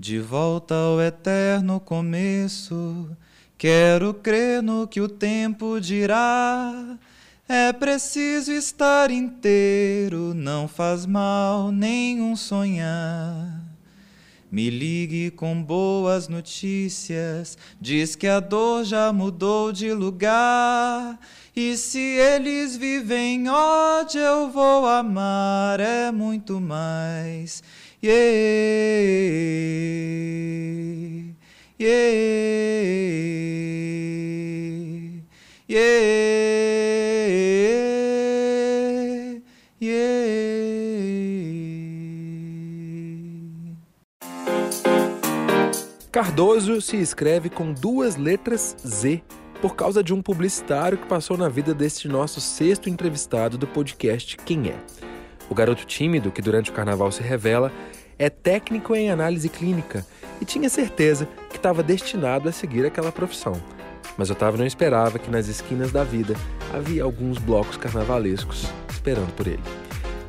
De volta ao eterno começo, quero crer no que o tempo dirá. É preciso estar inteiro, não faz mal nenhum sonhar. Me ligue com boas notícias, diz que a dor já mudou de lugar. E se eles vivem ódio, eu vou amar, é muito mais. Yeah, yeah, yeah. Cardoso se escreve com duas letras Z por causa de um publicitário que passou na vida deste nosso sexto entrevistado do podcast Quem é. O garoto tímido, que durante o carnaval se revela, é técnico em análise clínica e tinha certeza que estava destinado a seguir aquela profissão. Mas Otávio não esperava que nas esquinas da vida havia alguns blocos carnavalescos esperando por ele.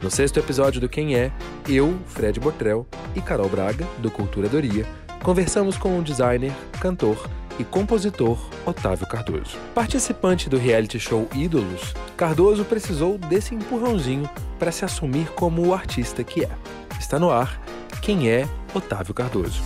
No sexto episódio do Quem É, eu, Fred Botrel e Carol Braga, do Cultura Doria, conversamos com o designer, cantor e compositor Otávio Cardoso. Participante do reality show Ídolos, Cardoso precisou desse empurrãozinho para se assumir como o artista que é. Está no ar Quem é Otávio Cardoso.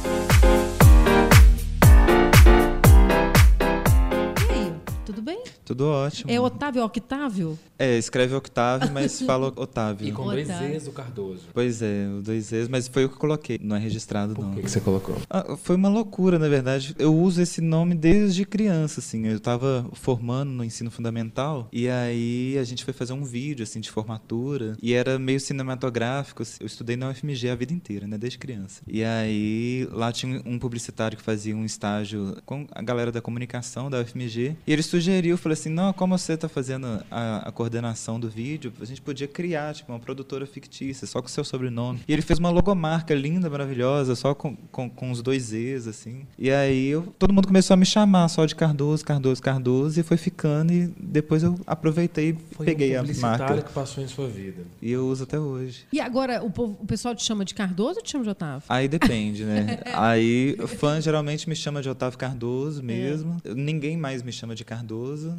Tudo ótimo. É Otávio Octávio? É, escreve Octávio, mas fala Otávio. E com Otávio. dois Z's do Cardoso. Pois é, o dois Z's, mas foi o que eu coloquei, não é registrado Por não. que, que você colocou? Ah, foi uma loucura, na verdade. Eu uso esse nome desde criança, assim. Eu estava formando no ensino fundamental e aí a gente foi fazer um vídeo, assim, de formatura e era meio cinematográfico. assim. Eu estudei na UFMG a vida inteira, né, desde criança. E aí lá tinha um publicitário que fazia um estágio com a galera da comunicação da UFMG e ele sugeriu, falou assim, não, como você está fazendo a, a coordenação do vídeo, a gente podia criar, tipo, uma produtora fictícia, só com o seu sobrenome. E ele fez uma logomarca linda, maravilhosa, só com, com, com os dois Z's, assim. E aí eu- todo mundo começou a me chamar só de Cardoso, Cardoso, Cardoso, e foi ficando, e depois eu aproveitei e peguei um a marca. que passou em sua vida. E eu uso até hoje. E agora, o, povo- o pessoal te chama de Cardoso ou te chama de Otávio? Aí depende, né? Aí fã geralmente me chama de Otávio Cardoso mesmo. Ninguém mais me chama de Cardoso.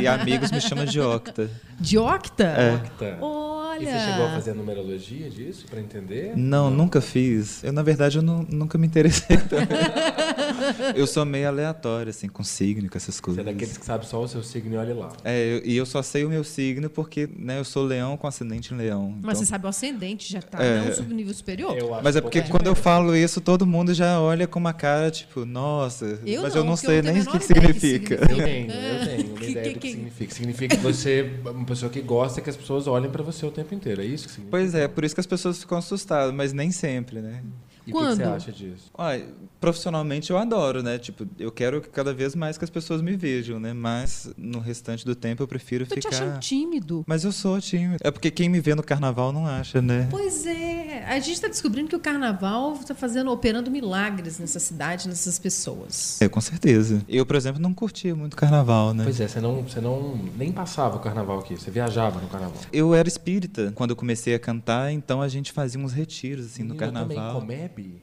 E amigos me chamam de Octa. De Octa? É. Tá. Olha! E você chegou a fazer a numerologia disso para entender? Não, nunca fiz. Eu, na verdade, eu nu- nunca me interessei eu sou meio aleatório, assim, com signo, com essas Você coisas. é daqueles que sabe só o seu signo e olha lá. É, eu- e eu só sei o meu signo porque, né, eu sou leão com ascendente em leão. Mas Então- você sabe o ascendente já tá, É. não o subnível superior? Eu acho Mas é porque quando eu falo isso, todo mundo já olha com uma cara, tipo, nossa, Eu mas não, eu não sei eu não nem o a que, que significa. Eu tenho, eu tenho uma Que- ideia que- do que que- significa. Significa que você é uma pessoa que gosta que as pessoas olhem para você o tempo inteiro. É isso que significa? Pois é, por isso que as pessoas ficam assustadas, mas nem sempre, né? E o que que você Quando? acha disso? Olha, profissionalmente eu adoro, né? Tipo, eu quero que cada vez mais que as pessoas me vejam, né? Mas no restante do tempo eu prefiro te ficar. achando tímido. Mas eu sou tímido. É porque quem me vê no carnaval não acha, né? Pois é, a gente está descobrindo que o carnaval está fazendo, operando milagres nessa cidade, nessas pessoas. É, com certeza. Eu, por exemplo, não curtia muito carnaval, né? Pois é, você não, você não nem passava o carnaval aqui, você viajava no carnaval. Eu era espírita quando eu comecei a cantar, então a gente fazia uns retiros assim no Menina, também carnaval.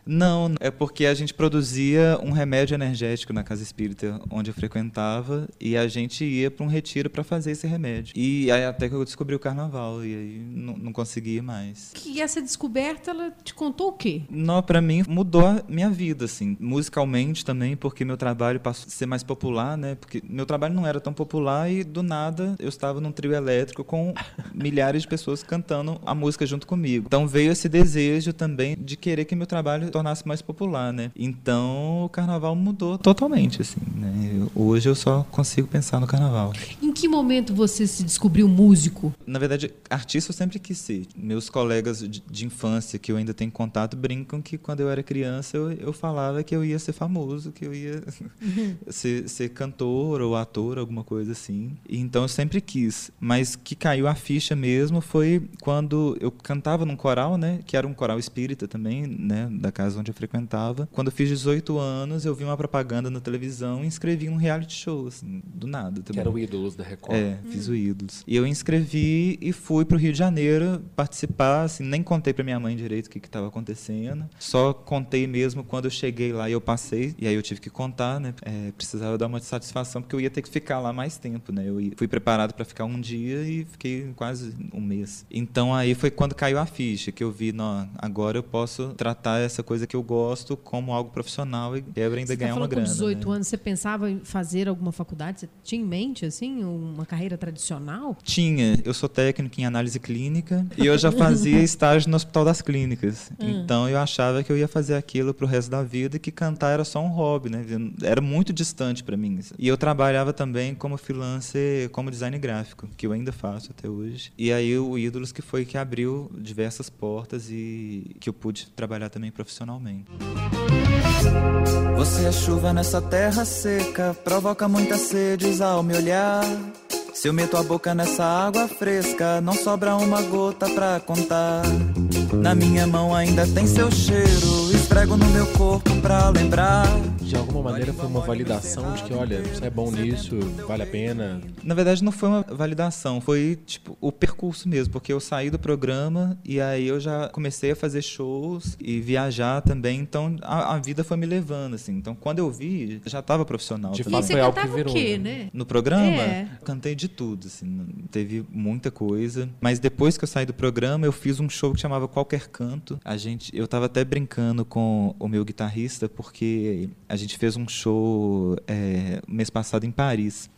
Não, é porque a gente produzia um remédio energético na casa espírita onde eu frequentava e a gente ia para um retiro para fazer esse remédio. E aí até que eu descobri o carnaval e aí não, não conseguia mais. Que essa descoberta, ela te contou o quê? Não, para mim mudou a minha vida assim, musicalmente também, porque meu trabalho passou a ser mais popular, né? Porque meu trabalho não era tão popular e do nada eu estava num trio elétrico com milhares de pessoas cantando a música junto comigo. Então veio esse desejo também de querer que meu trabalho tornasse mais popular, né? Então o carnaval mudou totalmente assim, né? Hoje eu só consigo pensar no carnaval. Em que momento você se descobriu músico? Na verdade, artista eu sempre quis ser. Meus colegas de, de infância que eu ainda tenho contato brincam que quando eu era criança eu, eu falava que eu ia ser famoso, que eu ia ser, ser cantor ou ator, alguma coisa assim. Então eu sempre quis. Mas que caiu a ficha mesmo foi quando eu cantava num coral, né? Que era um coral espírita também, né? Da casa onde eu frequentava. Quando eu fiz 18 anos, eu vi uma propaganda na televisão e inscrevi um reality show, assim, do nada Que também. era o ídolos da da Record. É, fiz o Ídolos. E eu inscrevi e fui pro Rio de Janeiro participar, assim, nem contei pra minha mãe direito o que estava acontecendo. Só contei mesmo quando eu cheguei lá e eu passei. E aí eu tive que contar, né? É, precisava dar uma satisfação, porque eu ia ter que ficar lá mais tempo, né? Eu fui preparado para ficar um dia e fiquei quase um mês. Então aí foi quando caiu a ficha, que eu vi, não, agora eu posso tratar essa coisa que eu gosto como algo profissional e quebra ainda Você ganhar tá uma falando grana. com 18 né? anos, você pensava em fazer alguma faculdade? Você tinha em mente, assim, uma carreira tradicional? Tinha. Eu sou técnico em análise clínica e eu já fazia estágio no Hospital das Clínicas. Então eu achava que eu ia fazer aquilo pro resto da vida e que cantar era só um hobby, né? Era muito distante para mim. E eu trabalhava também como freelancer, como design gráfico, que eu ainda faço até hoje. E aí o Ídolos que foi que abriu diversas portas e que eu pude trabalhar também profissionalmente. Você é chuva nessa terra seca, provoca muita sede ao me olhar. Se eu meto a boca nessa água fresca, não sobra uma gota pra contar. Na minha mão ainda tem seu cheiro, esfrego no meu corpo pra lembrar. De alguma maneira foi uma validação de que, olha, você é bom nisso, vale a pena. Na verdade, não foi uma validação, foi tipo o percurso mesmo, porque eu saí do programa e aí eu já comecei a fazer shows e viajar também, então a, a vida foi me levando, assim. Então, quando eu vi, já estava profissional. De também. fato, foi algo que virou, o quê, né? né? No programa, É. cantei de tudo, assim, teve muita coisa. Mas depois que eu saí do programa, eu fiz um show que chamava Qualquer Canto. A gente, eu tava até brincando com o meu guitarrista, porque a gente fez um show é, mês passado em Paris.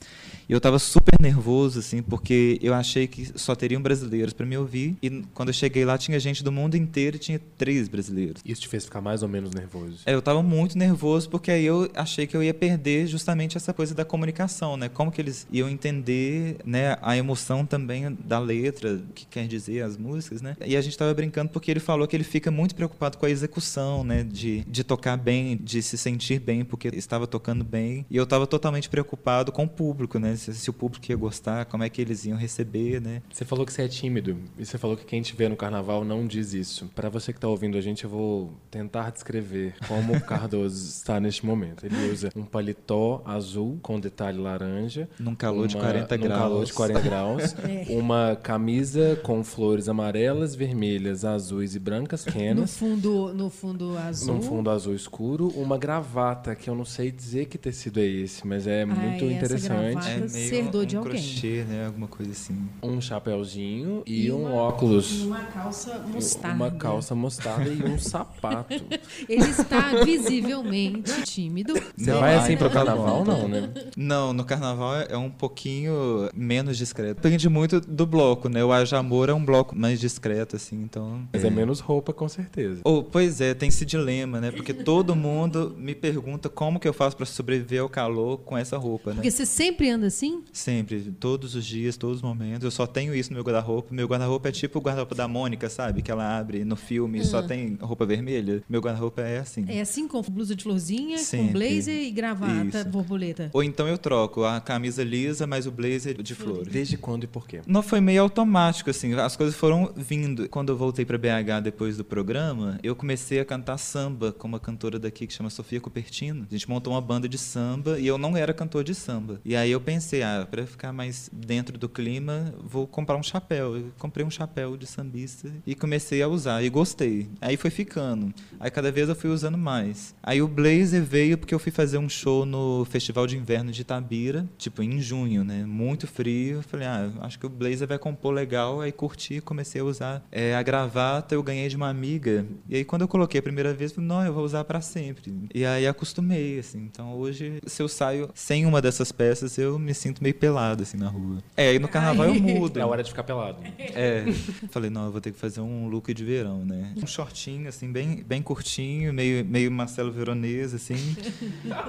E eu tava super nervoso, assim, porque eu achei que só teriam brasileiros para me ouvir. E quando eu cheguei lá, tinha gente do mundo inteiro e tinha três brasileiros. Isso te fez ficar mais ou menos nervoso. É, eu tava muito nervoso porque aí eu achei que eu ia perder justamente essa coisa da comunicação, né? Como que eles iam entender, né, a emoção também da letra, o que quer dizer as músicas, né? E a gente tava brincando porque ele falou que ele fica muito preocupado com a execução, né, de, de tocar bem, de se sentir bem porque estava tocando bem. E eu tava totalmente preocupado com o público, né? Se, se o público ia gostar, como é que eles iam receber, né? Você falou que você é tímido e você falou que quem te vê no carnaval não diz isso. Pra você que tá ouvindo a gente, eu vou tentar descrever como o Cardoso está neste momento. Ele usa um paletó azul com detalhe laranja, Num calor de uma- 40 num graus. calor de 40 graus, uma camisa com flores amarelas, vermelhas, azuis e brancas No pequenas. fundo, no fundo azul. Num fundo azul escuro, uma gravata, que eu não sei dizer que tecido é esse, mas é muito essa interessante. gravata. É meio herdou um de alguém. crochê, né? Alguma coisa assim. Um chapéuzinho e, um uma- óculos. Uma calça mostarda. Uma calça mostarda e um sapato. Ele está visivelmente tímido. Você Não, vai ai, assim pro carnaval, não, né? Não, no carnaval é um pouquinho menos discreto. Depende muito do bloco, né? O Ajamor é um bloco mais discreto, assim, então. Mas é menos roupa, com certeza. Oh, pois é, tem esse dilema, né? Porque todo mundo me pergunta como que eu faço para sobreviver ao calor com essa roupa, né? Porque você sempre anda assim? Sempre, todos os dias, todos os momentos. Eu só tenho isso no meu guarda-roupa. Meu guarda-roupa é tipo o guarda-roupa da Mônica, sabe? Que ela abre no filme e só tem roupa vermelha. Meu guarda-roupa é assim. É assim, com blusa de florzinha, com Sempre. blazer e gravata, Isso. borboleta. Ou então eu troco a camisa lisa, mas o blazer de flores. Desde quando e por quê? Não foi meio automático, assim. As coisas foram vindo. Quando eu voltei para BH depois do programa, eu comecei a cantar samba com uma cantora daqui que chama Sofia Cupertino. A gente montou uma banda de samba e eu não era cantor de samba. E aí eu pensei, ah, para ficar mais dentro do clima, vou comprar um chapéu. Eu comprei um chapéu de sambista e comecei a usar e gostei. Aí foi ficando. Aí cada vez eu fui usando mais. Aí o blazer veio porque eu fui fazer um show no Festival de Inverno de Itabira, tipo em junho, né? Muito frio. Eu falei, ah, acho que o blazer vai compor legal. Aí curti, comecei a usar É, a Eu ganhei de uma amiga. E aí quando eu coloquei a primeira vez, eu falei, não, eu vou usar para sempre. E aí acostumei, assim. Então hoje, se eu saio sem uma dessas peças, eu me sinto meio pelado, assim, na rua. É, aí no carnaval eu mudo. É hora de ficar pelado. É. Falei, não, eu vou ter que fazer um look de verão, né? Um shortinho, assim, bem, bem curtinho, meio, meio Marcelo Veronese, assim.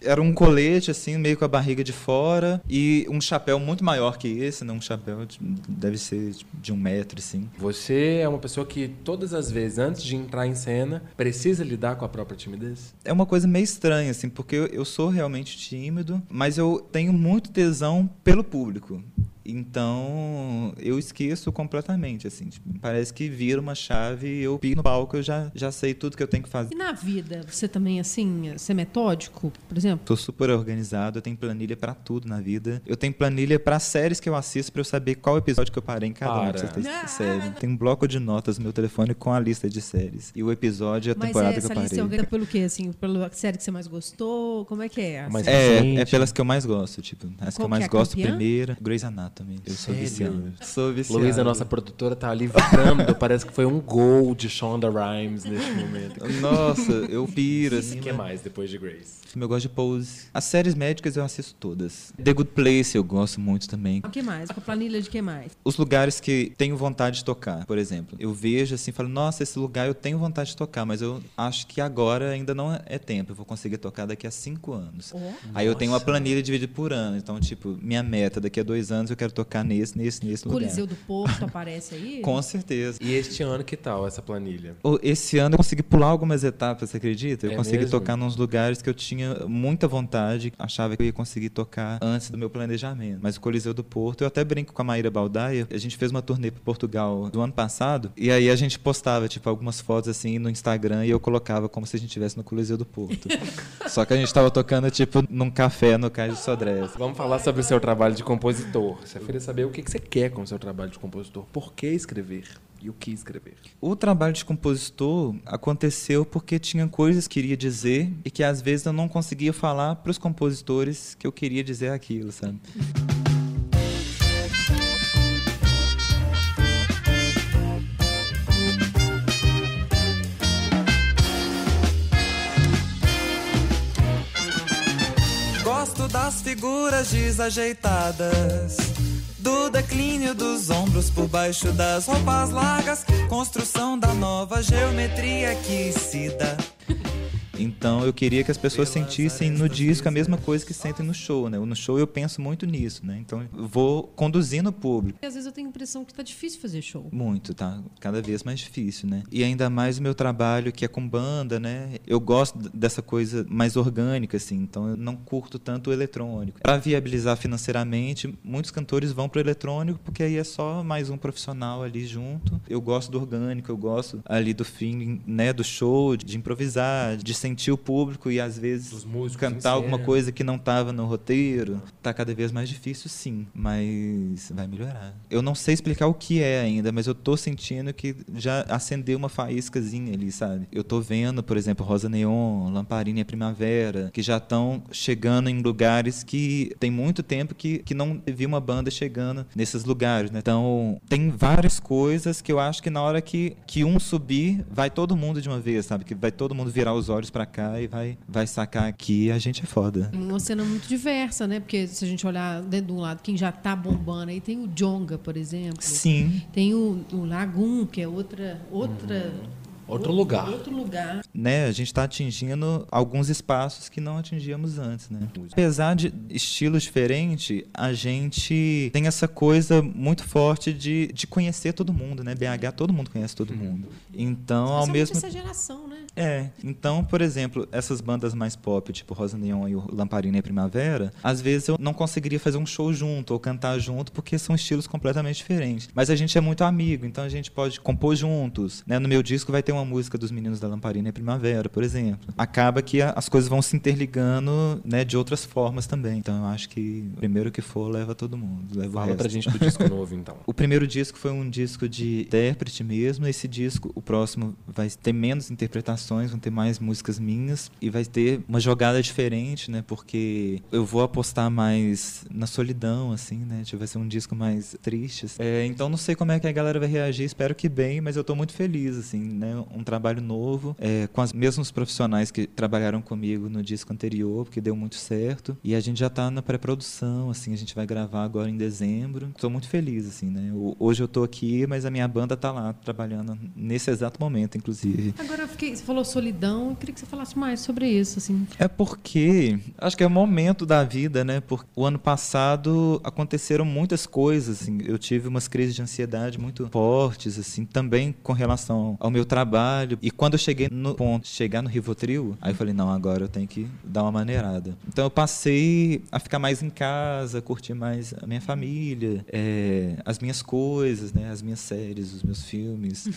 Era um colete, assim, meio com a barriga de fora. E um chapéu muito maior que esse, né? Um chapéu, de- deve ser de um metro, assim. Você é uma pessoa que todas as vezes, antes de entrar em cena, precisa lidar com a própria timidez? É uma coisa meio estranha, assim, porque eu, sou realmente tímido, mas eu tenho muito tesão pelo público. Então, eu esqueço completamente, assim. Tipo, parece que vira uma chave e eu pico no palco, eu já, já sei tudo que eu tenho que fazer. E na vida, você também, assim, você é metódico, por exemplo? Tô super organizado, eu tenho planilha pra tudo na vida. Eu tenho planilha pra séries que eu assisto pra eu saber qual episódio que eu parei em cada uma Para. dessas Ah. séries. Tem um bloco de notas no meu telefone com a lista de séries. E o episódio e a Mas temporada é, que eu essa lista é parei. organizada pelo quê, assim? Pela série que você mais gostou? Como é que é? Mas- É, Gente. é pelas que eu mais gosto, tipo, as que Qual eu mais que é gosto campeã? primeira, Grey's Anatomy. Eu sou viciado. Sou viciado. Luísa, nossa produtora, tá ali vibrando. Parece que foi um gol de Shonda Rhimes neste momento. Nossa, eu piro, assim. O que mais depois de Grace? Eu gosto de Pose. As séries médicas eu assisto todas. The Good Place eu gosto muito também. O que mais? Com a planilha de que mais? Os lugares que tenho vontade de tocar, por exemplo. Eu vejo assim, falo, nossa, esse lugar eu tenho vontade de tocar, mas eu acho que agora ainda não é tempo. Eu vou conseguir tocar daqui a cinco anos. Ó. Aí eu tenho uma planilha dividida por ano. Então, tipo, minha meta daqui a dois anos eu quero tocar nesse, nesse, nesse lugar. Coliseu do Porto aparece aí? Com certeza. E este ano, que tal essa planilha? Esse ano eu consegui pular algumas etapas, você acredita? Eu É consegui mesmo? tocar nos lugares que eu tinha muita vontade, achava que eu ia conseguir tocar antes do meu planejamento. Mas o Coliseu do Porto, eu até brinco com a Maíra Baldaia, a gente fez uma turnê para Portugal do ano passado, e aí a gente postava, tipo, algumas fotos assim no Instagram e eu colocava como se a gente estivesse no Coliseu do Porto. Só que a gente tava tocando, tipo, num café no Cais de Sodré. Vamos falar sobre o seu trabalho de compositor. Você queria saber o que que você quer com o seu trabalho de compositor. Por que escrever? E o que escrever? O trabalho de compositor aconteceu porque tinha coisas que queria dizer e que às vezes eu não conseguia falar para os compositores que eu queria dizer aquilo, sabe? Figuras desajeitadas. Do declínio dos ombros por baixo das roupas largas. Construção da nova geometria que se dá. Então eu queria que as pessoas sentissem no disco a mesma coisa que sentem no show, né? No show eu penso muito nisso, né? Então eu vou conduzindo o público. Às vezes eu tenho a impressão que tá difícil fazer show. Muito, tá? Cada vez mais difícil, né? E ainda mais o meu trabalho que é com banda, né? Eu gosto dessa coisa mais orgânica, assim. Então eu não curto tanto o eletrônico. Para viabilizar financeiramente, muitos cantores vão pro eletrônico porque aí é só mais um profissional ali junto. Eu gosto do orgânico, eu gosto ali do feeling, né? Do show, de improvisar, de sentir o público e às vezes cantar alguma coisa que não estava no roteiro. Tá cada vez mais difícil, sim, mas vai melhorar. Eu não sei explicar o que é ainda, mas eu tô sentindo que já acendeu uma faíscazinha ali, sabe? Eu tô vendo, por exemplo, Rosa Neon, Lamparina e Primavera, que já estão chegando em lugares que tem muito tempo que, que não vi uma banda chegando nesses lugares, né? Então, tem várias coisas que eu acho que na hora que, que um subir, vai todo mundo de uma vez, sabe? Que vai todo mundo virar os olhos pra cá e vai, vai sacar que a gente é foda. Uma cena muito diversa, né? Porque se a gente olhar dentro de um lado, quem já tá bombando aí tem o Jonga, por exemplo. Sim, Tem o, o Lagoon, que é outra. outra Outro lugar. Outro lugar. Né? A gente está atingindo alguns espaços que não atingíamos antes, né? Apesar de estilos diferentes, a gente tem essa coisa muito forte de, de conhecer todo mundo, né? BH, todo mundo conhece todo mundo. Então, ao Especialmente mesmo essa geração, né? É, então, por exemplo, essas bandas mais pop, tipo Rosa Neon e o Lamparina e Primavera, às vezes eu não conseguiria fazer um show junto ou cantar junto porque são estilos completamente diferentes. Mas a gente é muito amigo, então a gente pode compor juntos. Né? No meu disco vai ter uma música dos meninos da Lamparina e Primavera, por exemplo. Acaba que as coisas vão se interligando né, de outras formas também. Então eu acho que o primeiro que for leva todo mundo. Leva o Fala resto. pra gente do disco novo, então. O primeiro disco foi um disco de intérprete mesmo. Esse disco, o próximo, vai ter menos interpretações, vão ter mais músicas minhas e vai ter uma jogada diferente, né? Porque eu vou apostar mais na solidão, assim, né? Tipo, vai ser um disco mais triste. assim. É, então não sei como é que a galera vai reagir, espero que bem, mas eu tô muito feliz, assim, né? Um trabalho novo, é, com os mesmos profissionais que trabalharam comigo no disco anterior, porque deu muito certo. E a gente já tá na pré-produção, assim, a gente vai gravar agora em dezembro. Tô muito feliz, assim, né? Hoje eu tô aqui, mas a minha banda tá lá trabalhando nesse exato momento, inclusive. Agora eu fiquei, você falou solidão, eu queria que você falasse mais sobre isso, assim. É porque acho que é o momento da vida, né? Porque o ano passado aconteceram muitas coisas, assim. Eu tive umas crises de ansiedade muito fortes, assim, também com relação ao meu trabalho. E quando eu cheguei no ponto, chegar no Rivotril, aí eu falei, não, agora eu tenho que dar uma maneirada. Então eu passei a ficar mais em casa, curtir mais a minha família, é, as minhas coisas, né? As minhas séries, os meus filmes.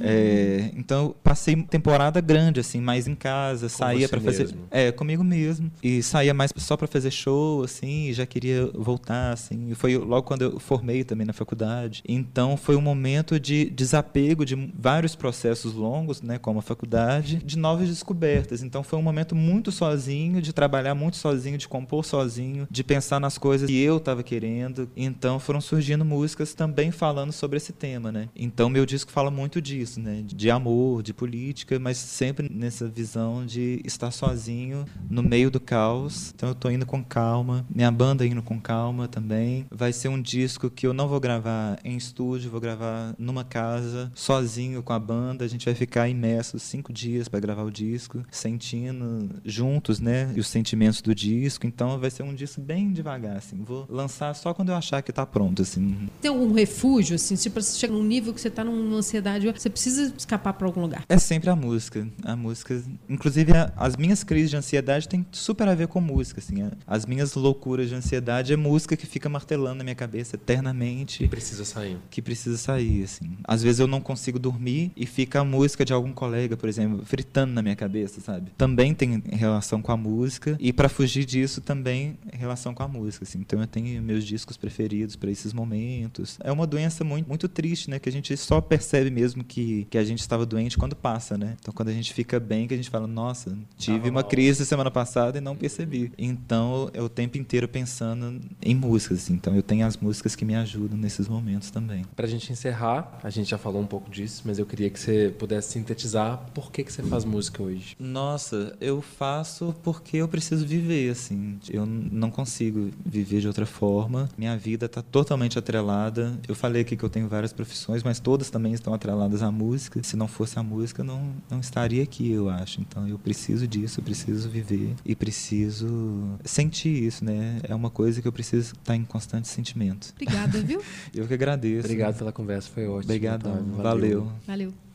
é, então eu passei temporada grande, assim, mais em casa, saía para fazer. mesmo. É, comigo mesmo. E saía mais só para fazer show, assim, e já queria voltar, assim. E foi logo quando eu formei também na faculdade. Então foi um momento de desapego de vários processos longos, né, como a faculdade, de novas descobertas. Então foi um momento muito sozinho, de trabalhar muito sozinho, de compor sozinho, de pensar nas coisas que eu estava querendo. Então foram surgindo músicas também falando sobre esse tema, né? Então meu disco fala muito disso, né? De amor, de política, mas sempre nessa visão de estar sozinho no meio do caos. Então eu tô indo com calma, minha banda indo com calma também. Vai ser um disco que eu não vou gravar em estúdio, vou gravar numa casa, sozinho com a banda. A gente vai ficar imerso cinco dias para gravar o disco, sentindo juntos, né? E os sentimentos do disco. Então vai ser um disco bem devagar, assim. Vou lançar só quando eu achar que tá pronto, assim. Tem algum refúgio, assim, tipo, você chega num nível que você tá numa ansiedade, você precisa escapar para algum lugar. É sempre a música. A música. Inclusive, a- as minhas crises de ansiedade têm super a ver com música. Assim. A- As minhas loucuras de ansiedade é música que fica martelando na minha cabeça eternamente. Precisa sair. Que precisa sair, assim. Às vezes eu não consigo dormir e fica a música de algum colega, por exemplo, fritando na minha cabeça, sabe? Também tem relação com a música. E para fugir disso, também relação com a música, assim. Então eu tenho meus discos preferidos para esses momentos. É uma doença muito, muito triste, né? Que a gente só percebe mesmo que, que a gente estava doente quando passa, né? Então quando a gente fica bem, que a gente fala, nossa, tive uma crise semana passada e não percebi. Então é o tempo inteiro pensando em músicas, assim. Então eu tenho as músicas que me ajudam nesses momentos também. Pra gente encerrar, a gente já falou um pouco disso, mas eu queria que você pudesse sintetizar por que, que você faz música hoje. Nossa, eu faço porque eu preciso viver, assim. Eu não consigo viver de outra forma. Minha vida está totalmente atrelada. Eu falei aqui que eu tenho várias profissões, mas todas também estão atreladas à música. Se não fosse a música, eu não, não estaria aqui, eu acho. Então eu preciso disso, eu preciso viver e preciso sentir isso, né? É uma coisa que eu preciso estar em constante sentimento. Obrigada, viu? Eu que agradeço. Obrigado pela conversa, foi ótimo. Obrigadão. Otávio. Valeu. Valeu.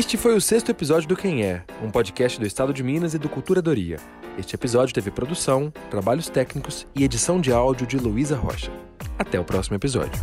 Este foi o sexto episódio do Quem É, um podcast do Estado de Minas e do Cultura Doria. Este episódio teve produção, trabalhos técnicos e edição de áudio de Luísa Rocha. Até o próximo episódio.